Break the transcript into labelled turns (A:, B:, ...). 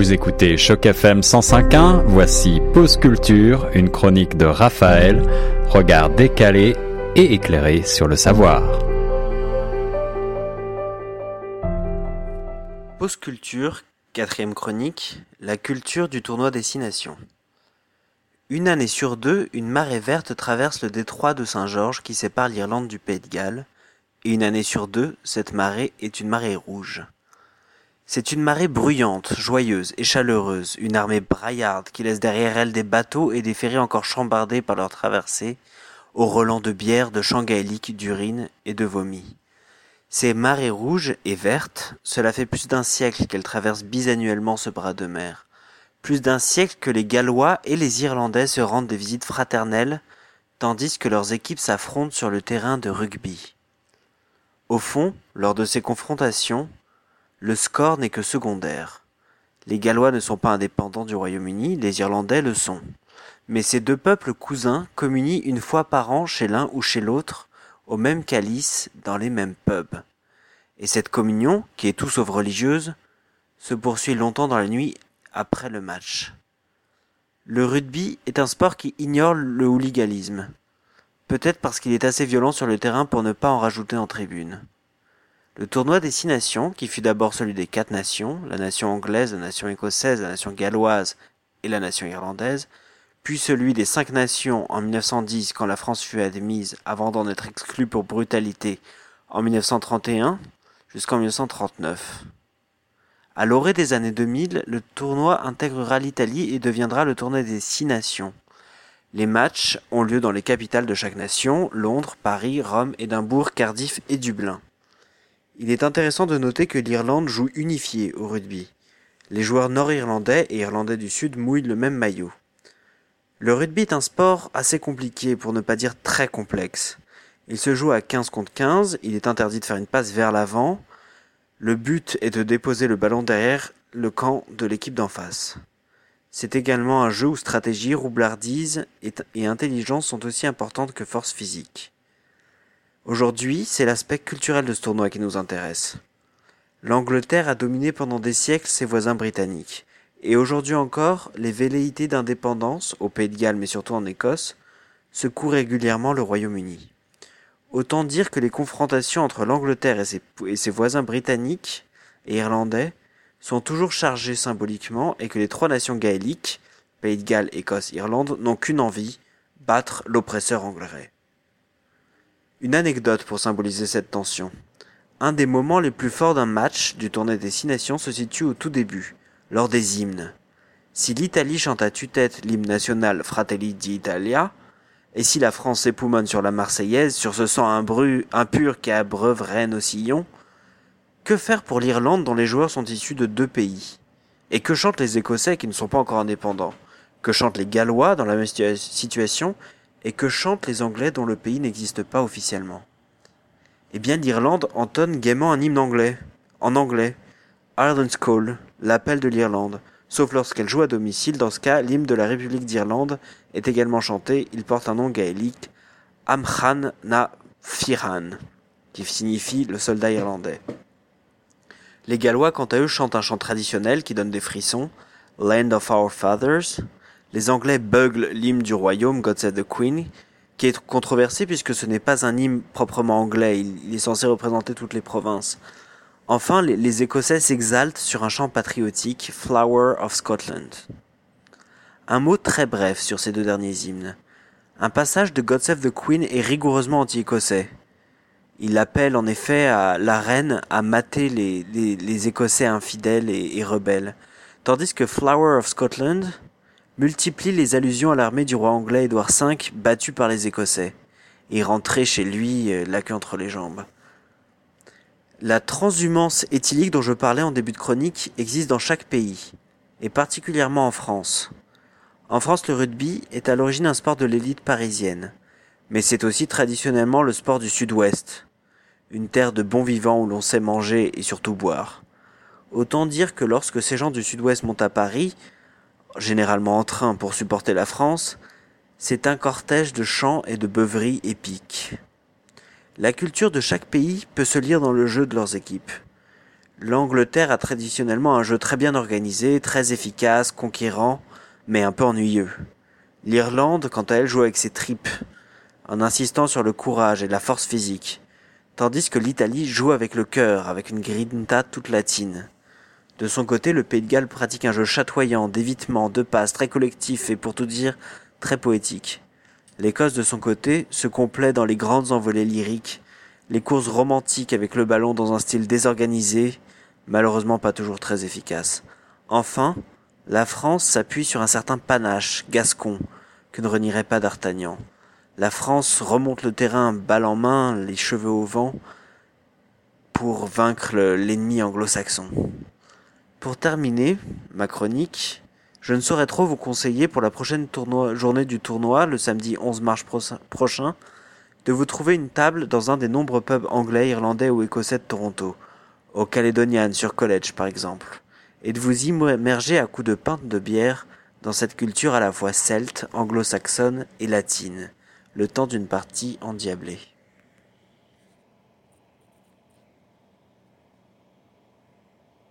A: Vous écoutez Choc FM 105.1, voici Pause Culture, une chronique de Raphaël, regard décalé et éclairé sur le savoir.
B: Pause Culture, quatrième chronique, la culture du tournoi Destination. Une année sur deux, une marée verte traverse le détroit de Saint-Georges qui sépare l'Irlande du Pays de Galles, et une année sur deux, cette marée est une marée rouge. C'est une marée bruyante, joyeuse et chaleureuse, une armée braillarde qui laisse derrière elle des bateaux et des ferries encore chambardés par leur traversée, au relents de bière, de chants gaéliques, d'urine et de vomi. Ces marées rouges et vertes, cela fait plus d'un siècle qu'elles traversent bisannuellement ce bras de mer. Plus d'un siècle que les Gallois et les Irlandais se rendent des visites fraternelles, tandis que leurs équipes s'affrontent sur le terrain de rugby. Au fond, lors de ces confrontations, le score n'est que secondaire. Les Gallois ne sont pas indépendants du Royaume-Uni, les Irlandais le sont. Mais ces deux peuples cousins communient une fois par an chez l'un ou chez l'autre, au même calice, dans les mêmes pubs. Et cette communion, qui est tout sauf religieuse, se poursuit longtemps dans la nuit après le match. Le rugby est un sport qui ignore le hooliganisme. Peut-être parce qu'il est assez violent sur le terrain pour ne pas en rajouter en tribune. Le tournoi des six nations, qui fut d'abord celui des quatre nations, la nation anglaise, la nation écossaise, la nation galloise et la nation irlandaise, puis celui des cinq nations en 1910 quand la France fut admise avant d'en être exclue pour brutalité en 1931 jusqu'en 1939. À l'orée des années 2000, le tournoi intégrera l'Italie et deviendra le tournoi des six nations. Les matchs ont lieu dans les capitales de chaque nation, Londres, Paris, Rome, Édimbourg, Cardiff et Dublin. Il est intéressant de noter que l'Irlande joue unifié au rugby. Les joueurs nord-irlandais et irlandais du sud mouillent le même maillot. Le rugby est un sport assez compliqué, pour ne pas dire très complexe. Il se joue à 15 contre 15, il est interdit de faire une passe vers l'avant. Le but est de déposer le ballon derrière le camp de l'équipe d'en face. C'est également un jeu où stratégie, roublardise et intelligence sont aussi importantes que force physique. Aujourd'hui, c'est l'aspect culturel de ce tournoi qui nous intéresse. L'Angleterre a dominé pendant des siècles ses voisins britanniques. Et aujourd'hui encore, les velléités d'indépendance, au Pays de Galles mais surtout en Écosse, secouent régulièrement le Royaume-Uni. Autant dire que les confrontations entre l'Angleterre et ses, voisins britanniques et irlandais sont toujours chargées symboliquement et que les trois nations gaéliques, Pays de Galles, Écosse, Irlande, n'ont qu'une envie, battre l'oppresseur anglais. Une anecdote pour symboliser cette tension. Un des moments les plus forts d'un match du tournoi des six nations se situe au tout début, lors des hymnes. Si l'Italie chante à tue-tête l'hymne national Fratelli d'Italia, et si la France s'époumonne sur la Marseillaise, sur ce sang impur qui abreuve Rennes au sillon, que faire pour l'Irlande dont les joueurs sont issus de deux pays? Et que chantent les Écossais qui ne sont pas encore indépendants? Que chantent les Gallois dans la même situation et que chantent les Anglais dont le pays n'existe pas officiellement. Eh bien l'Irlande entonne gaiement un hymne anglais, en anglais, Ireland's Call, l'appel de l'Irlande, sauf lorsqu'elle joue à domicile, dans ce cas l'hymne de la République d'Irlande est également chanté, il porte un nom gaélique, Amchan na Firan, qui signifie le soldat irlandais. Les Gallois, quant à eux, chantent un chant traditionnel qui donne des frissons, Land of Our Fathers, les Anglais buglent l'hymne du royaume, God Save the Queen, qui est controversé puisque ce n'est pas un hymne proprement anglais, il, est censé représenter toutes les provinces. Enfin, les, Écossais s'exaltent sur un chant patriotique, Flower of Scotland. Un mot très bref sur ces deux derniers hymnes. Un passage de God Save the Queen est rigoureusement anti-écossais. Il appelle en effet à la reine à mater les, Écossais infidèles et rebelles. Tandis que Flower of Scotland multiplie les allusions à l'armée du roi anglais Édouard V battu par les Écossais, et rentré chez lui euh, la queue entre les jambes. La transhumance éthylique dont je parlais en début de chronique existe dans chaque pays, et particulièrement en France. En France, le rugby est à l'origine un sport de l'élite parisienne, mais c'est aussi traditionnellement le sport du sud-ouest, une terre de bons vivants où l'on sait manger et surtout boire. Autant dire que lorsque ces gens du sud-ouest montent à Paris, généralement en train pour supporter la France, c'est un cortège de chants et de beuveries épiques. La culture de chaque pays peut se lire dans le jeu de leurs équipes. L'Angleterre a traditionnellement un jeu très bien organisé, très efficace, conquérant, mais un peu ennuyeux. L'Irlande, quant à elle, joue avec ses tripes, en insistant sur le courage et la force physique, tandis que l'Italie joue avec le cœur, avec une grinta toute latine. De son côté, le Pays de Galles pratique un jeu chatoyant, d'évitement, de passe, très collectif et pour tout dire, très poétique. L'Écosse, de son côté, se complaît dans les grandes envolées lyriques, les courses romantiques avec le ballon dans un style désorganisé, malheureusement pas toujours très efficace. Enfin, la France s'appuie sur un certain panache, gascon, que ne renierait pas d'Artagnan. La France remonte le terrain balle en main, les cheveux au vent, pour vaincre l'ennemi anglo-saxon. Pour terminer ma chronique, je ne saurais trop vous conseiller pour la prochaine journée du tournoi, le samedi 11 mars prochain, de vous trouver une table dans un des nombreux pubs anglais, irlandais ou écossais de Toronto, au Caledonian sur College par exemple, et de vous immerger à coups de pinte de bière dans cette culture à la fois celte, anglo-saxonne et latine, le temps d'une partie endiablée.